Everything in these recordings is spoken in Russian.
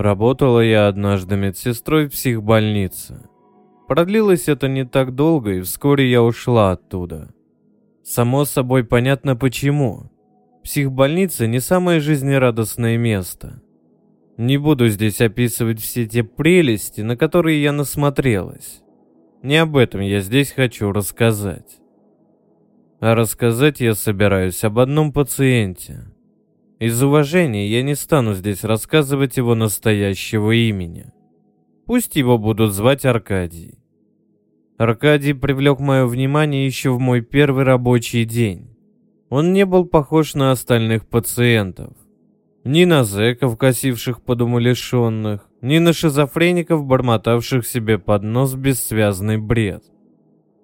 Работала я однажды медсестрой в психбольнице. Продлилось это не так долго, и вскоре я ушла оттуда. Само собой понятно почему. Психбольница не самое жизнерадостное место. Не буду здесь описывать все те прелести, на которые я насмотрелась. Не об этом я здесь хочу рассказать. А рассказать я собираюсь об одном пациенте. Из уважения я не стану здесь рассказывать его настоящего имени. Пусть его будут звать Аркадий. Аркадий привлек мое внимание еще в мой первый рабочий день. Он не был похож на остальных пациентов. Ни на зэков, косивших под умалишенных, ни на шизофреников, бормотавших себе под нос бессвязный бред.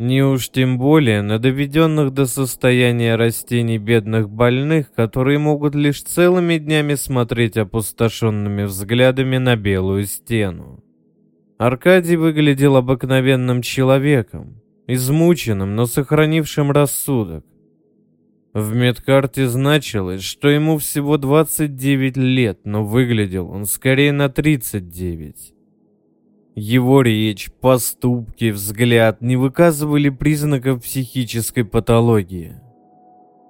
Не уж тем более на доведенных до состояния растений бедных больных, которые могут лишь целыми днями смотреть опустошенными взглядами на белую стену. Аркадий выглядел обыкновенным человеком, измученным, но сохранившим рассудок. В медкарте значилось, что ему всего 29 лет, но выглядел он скорее на 39. Его речь, поступки, взгляд не выказывали признаков психической патологии.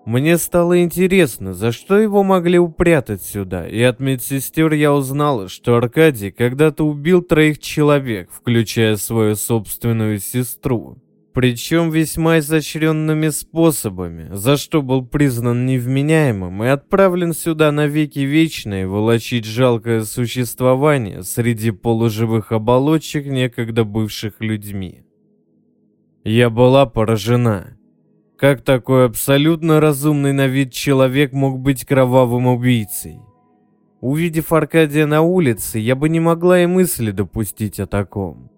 Мне стало интересно, за что его могли упрятать сюда, и от медсестер я узнала, что Аркадий когда-то убил троих человек, включая свою собственную сестру. Причем весьма изощренными способами, за что был признан невменяемым и отправлен сюда навеки вечные волочить жалкое существование среди полуживых оболочек, некогда бывших людьми. Я была поражена. Как такой абсолютно разумный на вид человек мог быть кровавым убийцей? Увидев Аркадия на улице, я бы не могла и мысли допустить о таком.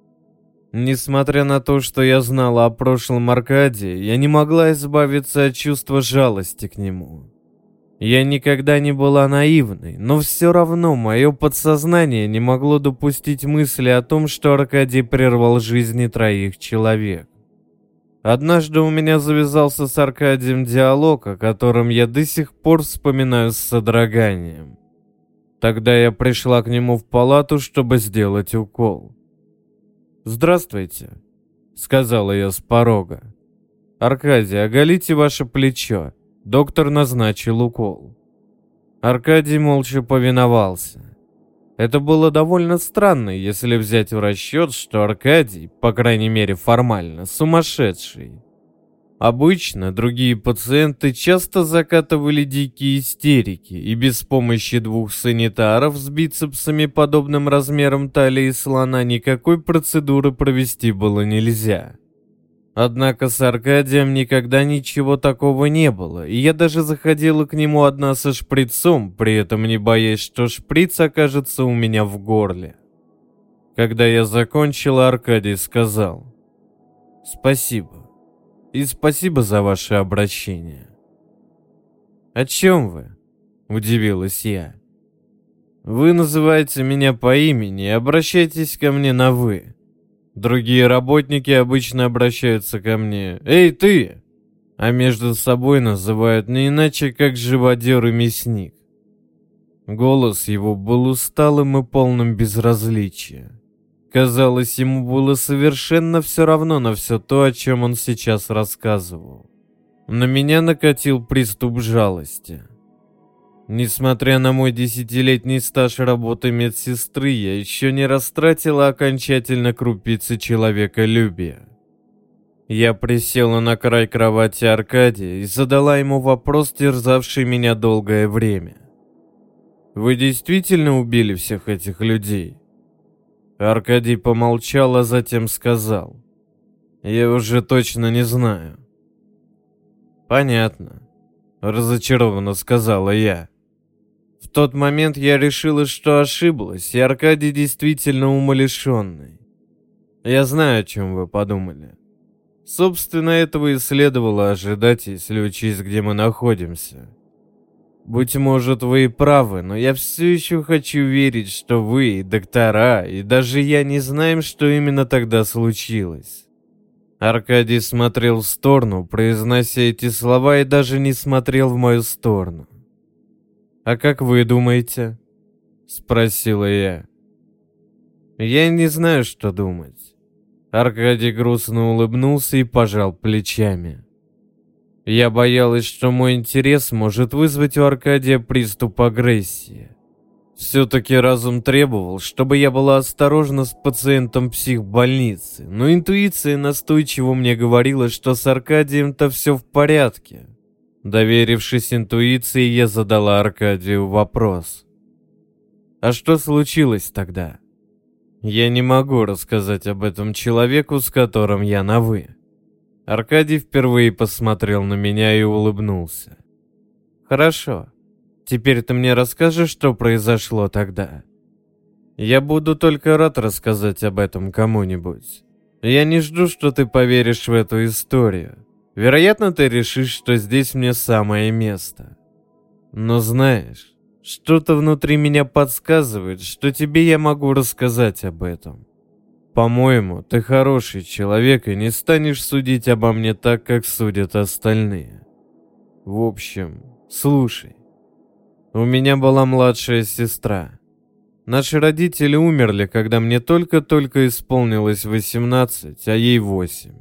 Несмотря на то, что я знала о прошлом Аркадии, я не могла избавиться от чувства жалости к нему. Я никогда не была наивной, но все равно мое подсознание не могло допустить мысли о том, что Аркадий прервал жизни троих человек. Однажды у меня завязался с Аркадием диалог, о котором я до сих пор вспоминаю с содроганием. Тогда я пришла к нему в палату, чтобы сделать укол. «Здравствуйте», — сказала я с порога. «Аркадий, оголите ваше плечо. Доктор назначил укол». Аркадий молча повиновался. Это было довольно странно, если взять в расчет, что Аркадий, по крайней мере формально, сумасшедший. Обычно другие пациенты часто закатывали дикие истерики, и без помощи двух санитаров с бицепсами, подобным размером талии слона, никакой процедуры провести было нельзя. Однако с Аркадием никогда ничего такого не было, и я даже заходила к нему одна со шприцом, при этом не боясь, что шприц окажется у меня в горле. Когда я закончила, Аркадий сказал «Спасибо» и спасибо за ваше обращение. «О чем вы?» – удивилась я. «Вы называете меня по имени и обращайтесь ко мне на «вы». Другие работники обычно обращаются ко мне «Эй, ты!», а между собой называют не иначе, как живодер и мясник. Голос его был усталым и полным безразличия. Казалось, ему было совершенно все равно на все то, о чем он сейчас рассказывал. На меня накатил приступ жалости. Несмотря на мой десятилетний стаж работы медсестры, я еще не растратила окончательно крупицы человеколюбия. Я присела на край кровати Аркадия и задала ему вопрос, терзавший меня долгое время. «Вы действительно убили всех этих людей?» Аркадий помолчал, а затем сказал. «Я уже точно не знаю». «Понятно», — разочарованно сказала я. В тот момент я решила, что ошиблась, и Аркадий действительно умалишенный. Я знаю, о чем вы подумали. Собственно, этого и следовало ожидать, если учесть, где мы находимся. Быть может, вы и правы, но я все еще хочу верить, что вы, и доктора, и даже я не знаем, что именно тогда случилось. Аркадий смотрел в сторону, произнося эти слова, и даже не смотрел в мою сторону. «А как вы думаете?» — спросила я. Я не знаю, что думать. Аркадий грустно улыбнулся и пожал плечами. Я боялась, что мой интерес может вызвать у Аркадия приступ агрессии. Все-таки разум требовал, чтобы я была осторожна с пациентом психбольницы, но интуиция настойчиво мне говорила, что с Аркадием-то все в порядке. Доверившись интуиции, я задала Аркадию вопрос. «А что случилось тогда?» Я не могу рассказать об этом человеку, с которым я на «вы». Аркадий впервые посмотрел на меня и улыбнулся. «Хорошо. Теперь ты мне расскажешь, что произошло тогда?» «Я буду только рад рассказать об этом кому-нибудь. Я не жду, что ты поверишь в эту историю. Вероятно, ты решишь, что здесь мне самое место. Но знаешь, что-то внутри меня подсказывает, что тебе я могу рассказать об этом. По-моему, ты хороший человек и не станешь судить обо мне так, как судят остальные. В общем, слушай. У меня была младшая сестра. Наши родители умерли, когда мне только-только исполнилось 18, а ей 8.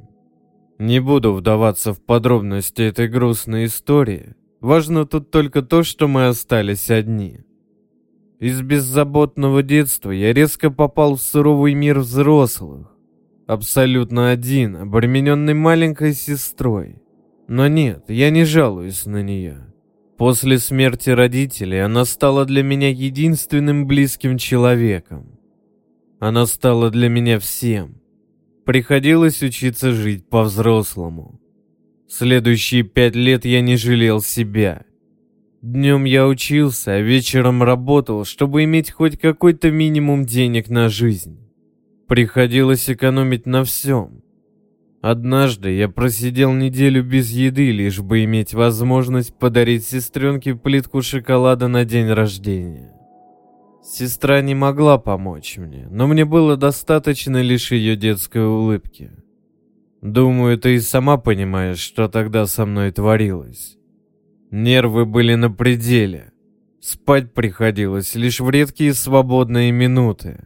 Не буду вдаваться в подробности этой грустной истории, Важно тут только то, что мы остались одни. Из беззаботного детства я резко попал в суровый мир взрослых. Абсолютно один, обремененный маленькой сестрой. Но нет, я не жалуюсь на нее. После смерти родителей она стала для меня единственным близким человеком. Она стала для меня всем. Приходилось учиться жить по-взрослому. Следующие пять лет я не жалел себя. Днем я учился, а вечером работал, чтобы иметь хоть какой-то минимум денег на жизнь. Приходилось экономить на всем. Однажды я просидел неделю без еды, лишь бы иметь возможность подарить сестренке плитку шоколада на день рождения. Сестра не могла помочь мне, но мне было достаточно лишь ее детской улыбки. Думаю, ты и сама понимаешь, что тогда со мной творилось. Нервы были на пределе. Спать приходилось лишь в редкие свободные минуты.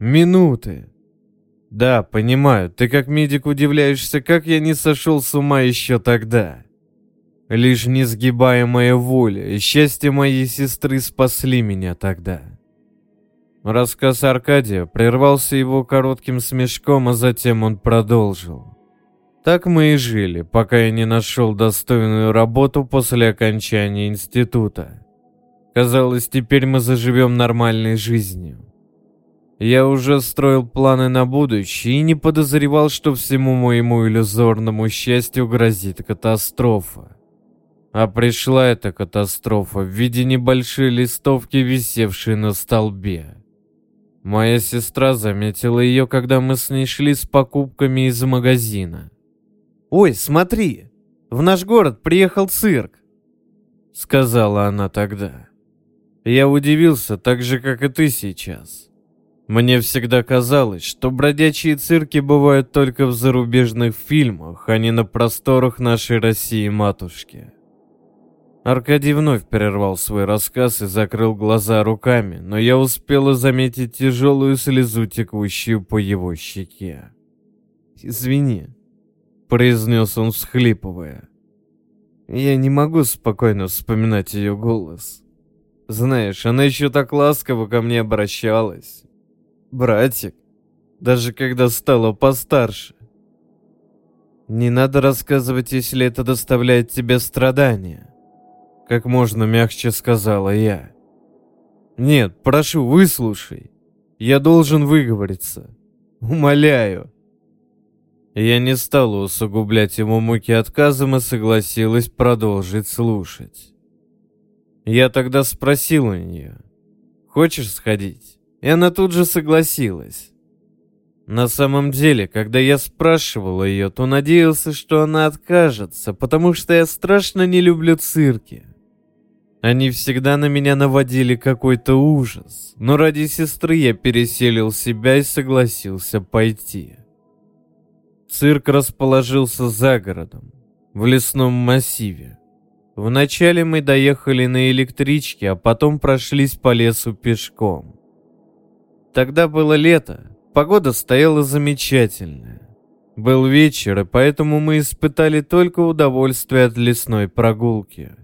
Минуты. Да, понимаю, ты как медик удивляешься, как я не сошел с ума еще тогда. Лишь несгибаемая воля и счастье моей сестры спасли меня тогда. Рассказ Аркадия прервался его коротким смешком, а затем он продолжил. Так мы и жили, пока я не нашел достойную работу после окончания института. Казалось, теперь мы заживем нормальной жизнью. Я уже строил планы на будущее и не подозревал, что всему моему иллюзорному счастью грозит катастрофа. А пришла эта катастрофа в виде небольшой листовки, висевшей на столбе. Моя сестра заметила ее, когда мы с ней шли с покупками из магазина. «Ой, смотри, в наш город приехал цирк», — сказала она тогда. Я удивился так же, как и ты сейчас. Мне всегда казалось, что бродячие цирки бывают только в зарубежных фильмах, а не на просторах нашей России-матушки. Аркадий вновь прервал свой рассказ и закрыл глаза руками, но я успела заметить тяжелую слезу, текущую по его щеке. «Извини», произнес он, всхлипывая. Я не могу спокойно вспоминать ее голос. Знаешь, она еще так ласково ко мне обращалась. Братик, даже когда стала постарше. Не надо рассказывать, если это доставляет тебе страдания. Как можно мягче сказала я. Нет, прошу, выслушай. Я должен выговориться. Умоляю. Я не стала усугублять ему муки отказом и согласилась продолжить слушать. Я тогда спросил у нее, «Хочешь сходить?» И она тут же согласилась. На самом деле, когда я спрашивал ее, то надеялся, что она откажется, потому что я страшно не люблю цирки. Они всегда на меня наводили какой-то ужас, но ради сестры я переселил себя и согласился пойти. Цирк расположился за городом, в лесном массиве. Вначале мы доехали на электричке, а потом прошлись по лесу пешком. Тогда было лето, погода стояла замечательная. Был вечер, и поэтому мы испытали только удовольствие от лесной прогулки.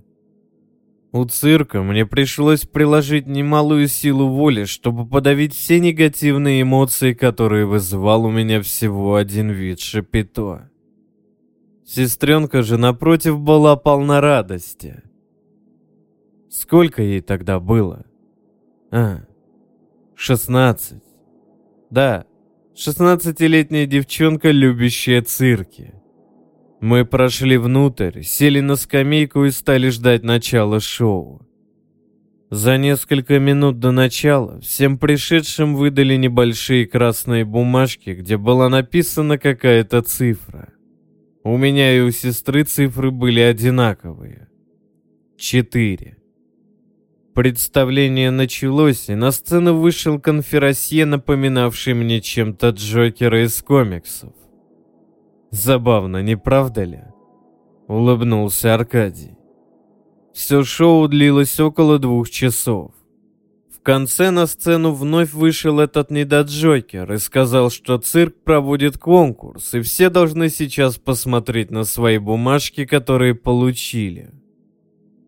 У цирка мне пришлось приложить немалую силу воли, чтобы подавить все негативные эмоции, которые вызывал у меня всего один вид шапито. Сестренка же, напротив, была полна радости. Сколько ей тогда было? А, шестнадцать. Да, шестнадцатилетняя девчонка, любящая цирки. Мы прошли внутрь, сели на скамейку и стали ждать начала шоу. За несколько минут до начала всем пришедшим выдали небольшие красные бумажки, где была написана какая-то цифра. У меня и у сестры цифры были одинаковые. Четыре. Представление началось, и на сцену вышел конферансье, напоминавший мне чем-то Джокера из комиксов. Забавно, не правда ли? Улыбнулся Аркадий. Все шоу длилось около двух часов. В конце на сцену вновь вышел этот недоджокер и сказал, что цирк проводит конкурс, и все должны сейчас посмотреть на свои бумажки, которые получили.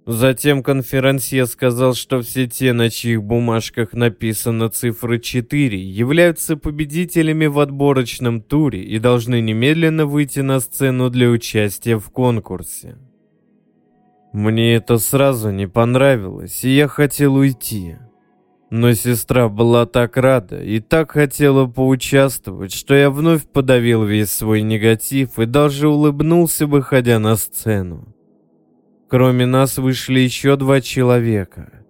Затем конферансье сказал, что все те, на чьих бумажках написана цифра 4, являются победителями в отборочном туре и должны немедленно выйти на сцену для участия в конкурсе. Мне это сразу не понравилось, и я хотел уйти. Но сестра была так рада и так хотела поучаствовать, что я вновь подавил весь свой негатив и даже улыбнулся, выходя на сцену. Кроме нас вышли еще два человека.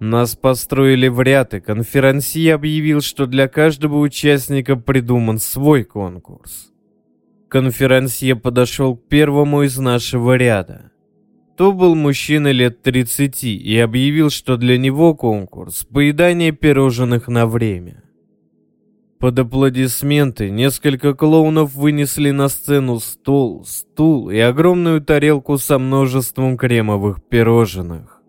Нас построили в ряд, и конферансье объявил, что для каждого участника придуман свой конкурс. Конферансье подошел к первому из нашего ряда. То был мужчина лет 30 и объявил, что для него конкурс – поедание пирожных на время. Под аплодисменты несколько клоунов вынесли на сцену стол, стул и огромную тарелку со множеством кремовых пирожных.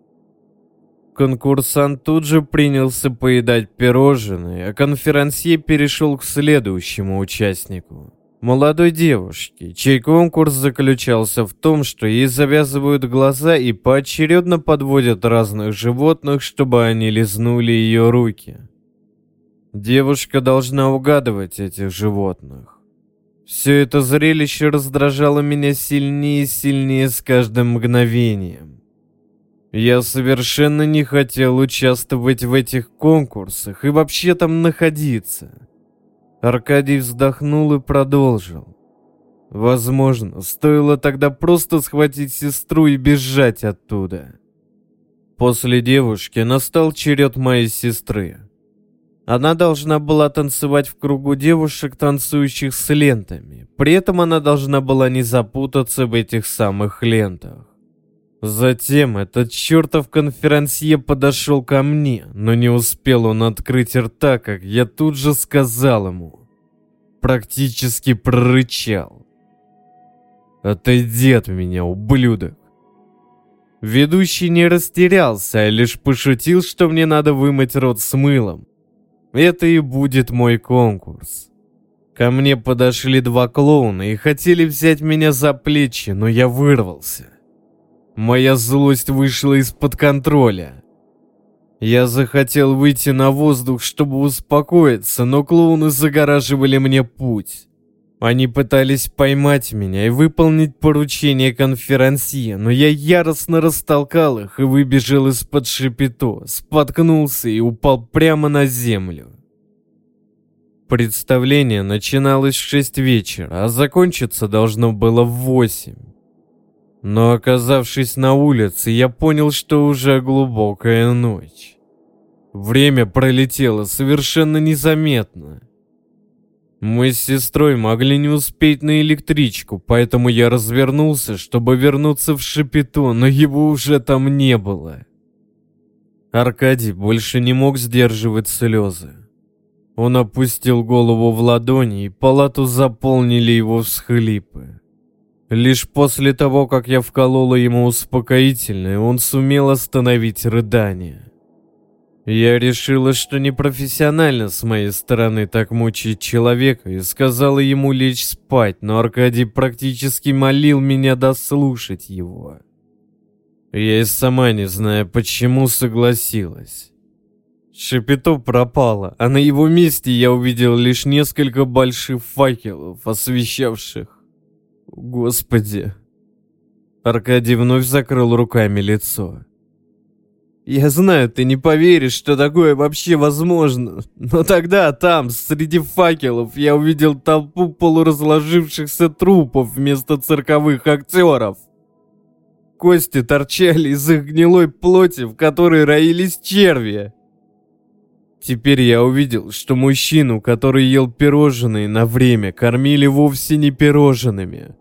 Конкурсант тут же принялся поедать пирожные, а конферансье перешел к следующему участнику молодой девушки, чей конкурс заключался в том, что ей завязывают глаза и поочередно подводят разных животных, чтобы они лизнули ее руки. Девушка должна угадывать этих животных. Все это зрелище раздражало меня сильнее и сильнее с каждым мгновением. Я совершенно не хотел участвовать в этих конкурсах и вообще там находиться. Аркадий вздохнул и продолжил. Возможно, стоило тогда просто схватить сестру и бежать оттуда. После девушки настал черед моей сестры. Она должна была танцевать в кругу девушек, танцующих с лентами. При этом она должна была не запутаться в этих самых лентах. Затем этот чертов конферансье подошел ко мне, но не успел он открыть рта, как я тут же сказал ему. Практически прорычал. «Отойди от меня, ублюдок!» Ведущий не растерялся, а лишь пошутил, что мне надо вымыть рот с мылом. Это и будет мой конкурс. Ко мне подошли два клоуна и хотели взять меня за плечи, но я вырвался. Моя злость вышла из-под контроля. Я захотел выйти на воздух, чтобы успокоиться, но клоуны загораживали мне путь. Они пытались поймать меня и выполнить поручение конферансье, но я яростно растолкал их и выбежал из-под шипито, споткнулся и упал прямо на землю. Представление начиналось в шесть вечера, а закончиться должно было в восемь. Но оказавшись на улице, я понял, что уже глубокая ночь. Время пролетело совершенно незаметно. Мы с сестрой могли не успеть на электричку, поэтому я развернулся, чтобы вернуться в Шапито, но его уже там не было. Аркадий больше не мог сдерживать слезы. Он опустил голову в ладони, и палату заполнили его всхлипы. Лишь после того, как я вколола ему успокоительное, он сумел остановить рыдание. Я решила, что непрофессионально с моей стороны так мучить человека и сказала ему лечь спать, но Аркадий практически молил меня дослушать его. Я и сама не знаю, почему согласилась. Шапито пропало, а на его месте я увидел лишь несколько больших факелов, освещавших... Господи. Аркадий вновь закрыл руками лицо. Я знаю, ты не поверишь, что такое вообще возможно. Но тогда там, среди факелов, я увидел толпу полуразложившихся трупов вместо цирковых актеров. Кости торчали из их гнилой плоти, в которой роились черви. Теперь я увидел, что мужчину, который ел пирожные на время, кормили вовсе не пирожными.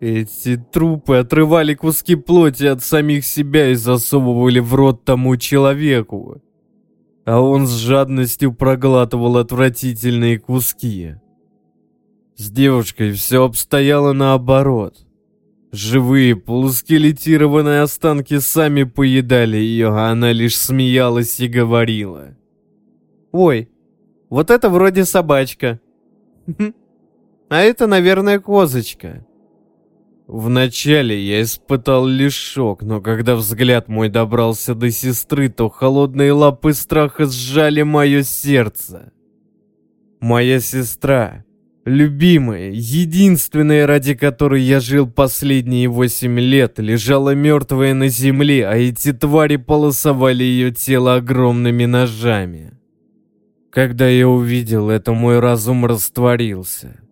Эти трупы отрывали куски плоти от самих себя и засовывали в рот тому человеку. А он с жадностью проглатывал отвратительные куски. С девушкой все обстояло наоборот. Живые полускелетированные останки сами поедали ее, а она лишь смеялась и говорила. «Ой, вот это вроде собачка. А это, наверное, козочка». Вначале я испытал лишь шок, но когда взгляд мой добрался до сестры, то холодные лапы страха сжали мое сердце. Моя сестра, любимая, единственная, ради которой я жил последние восемь лет, лежала мертвая на земле, а эти твари полосовали ее тело огромными ножами. Когда я увидел это, мой разум растворился.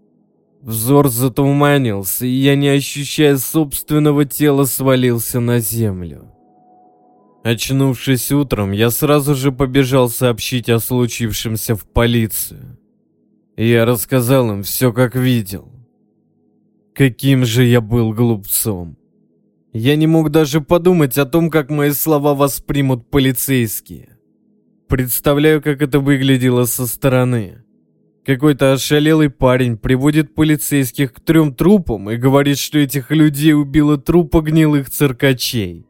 Взор затуманился, и я, не ощущая собственного тела, свалился на землю. Очнувшись утром, я сразу же побежал сообщить о случившемся в полицию. Я рассказал им все, как видел. Каким же я был глупцом. Я не мог даже подумать о том, как мои слова воспримут полицейские. Представляю, как это выглядело со стороны. Какой-то ошалелый парень приводит полицейских к трем трупам и говорит, что этих людей убило трупа гнилых циркачей.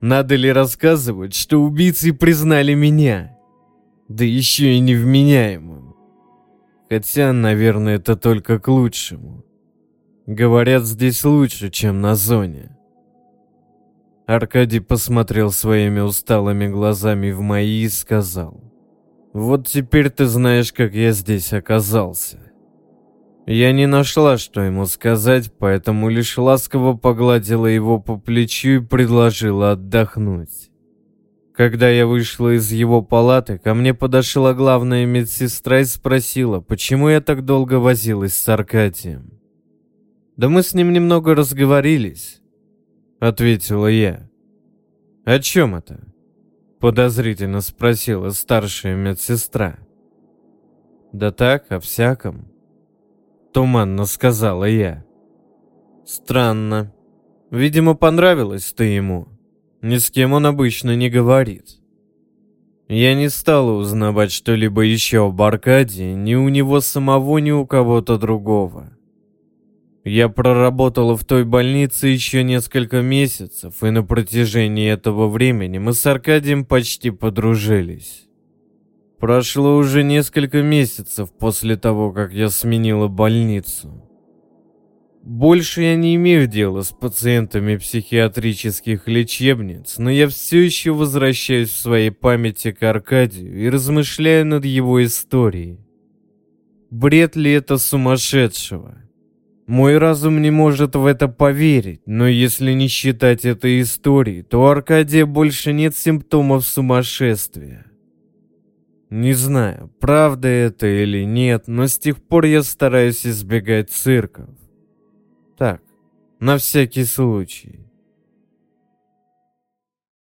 Надо ли рассказывать, что убийцы признали меня? Да еще и невменяемым. Хотя, наверное, это только к лучшему. Говорят, здесь лучше, чем на зоне. Аркадий посмотрел своими усталыми глазами в мои и сказал. Вот теперь ты знаешь, как я здесь оказался. Я не нашла, что ему сказать, поэтому лишь ласково погладила его по плечу и предложила отдохнуть. Когда я вышла из его палаты, ко мне подошла главная медсестра и спросила, почему я так долго возилась с Аркадием. «Да мы с ним немного разговорились», — ответила я. «О чем это?» Подозрительно спросила старшая медсестра. Да так, о всяком. Туманно сказала я. Странно. Видимо, понравилось ты ему. Ни с кем он обычно не говорит. Я не стала узнавать что-либо еще об Аркадии, ни у него самого, ни у кого-то другого. Я проработала в той больнице еще несколько месяцев, и на протяжении этого времени мы с Аркадием почти подружились. Прошло уже несколько месяцев после того, как я сменила больницу. Больше я не имею дела с пациентами психиатрических лечебниц, но я все еще возвращаюсь в своей памяти к Аркадию и размышляю над его историей. Бред ли это сумасшедшего? Мой разум не может в это поверить, но если не считать этой истории, то у Аркадия больше нет симптомов сумасшествия. Не знаю, правда это или нет, но с тех пор я стараюсь избегать цирков. Так, на всякий случай.